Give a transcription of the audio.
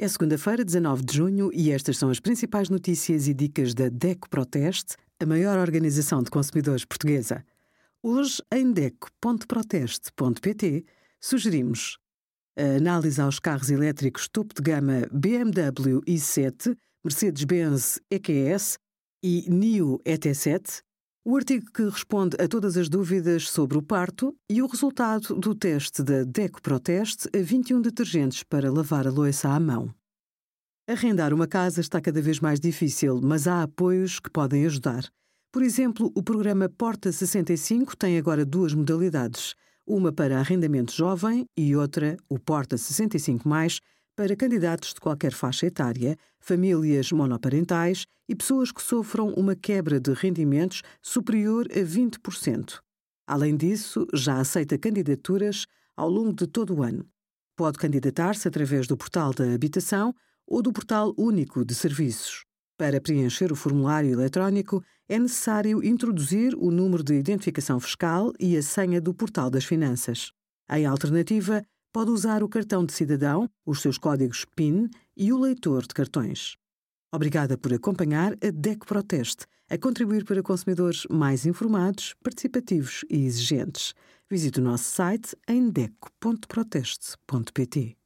É segunda-feira, 19 de junho, e estas são as principais notícias e dicas da DECO Proteste, a maior organização de consumidores portuguesa. Hoje, em DECO.proteste.pt, sugerimos a análise aos carros elétricos topo de gama BMW i7, Mercedes-Benz EQS e NIO ET7, o artigo que responde a todas as dúvidas sobre o parto e o resultado do teste da DECO Proteste a 21 detergentes para lavar a louça à mão. Arrendar uma casa está cada vez mais difícil, mas há apoios que podem ajudar. Por exemplo, o programa Porta 65 tem agora duas modalidades, uma para arrendamento jovem e outra, o Porta 65 para candidatos de qualquer faixa etária, famílias monoparentais e pessoas que sofram uma quebra de rendimentos superior a 20%. Além disso, já aceita candidaturas ao longo de todo o ano. Pode candidatar-se através do portal da habitação ou do Portal Único de Serviços. Para preencher o formulário eletrónico, é necessário introduzir o número de identificação fiscal e a senha do Portal das Finanças. Em alternativa, pode usar o cartão de cidadão, os seus códigos PIN e o leitor de cartões. Obrigada por acompanhar a DEC Proteste, a contribuir para consumidores mais informados, participativos e exigentes. Visite o nosso site em deco.proteste.pt.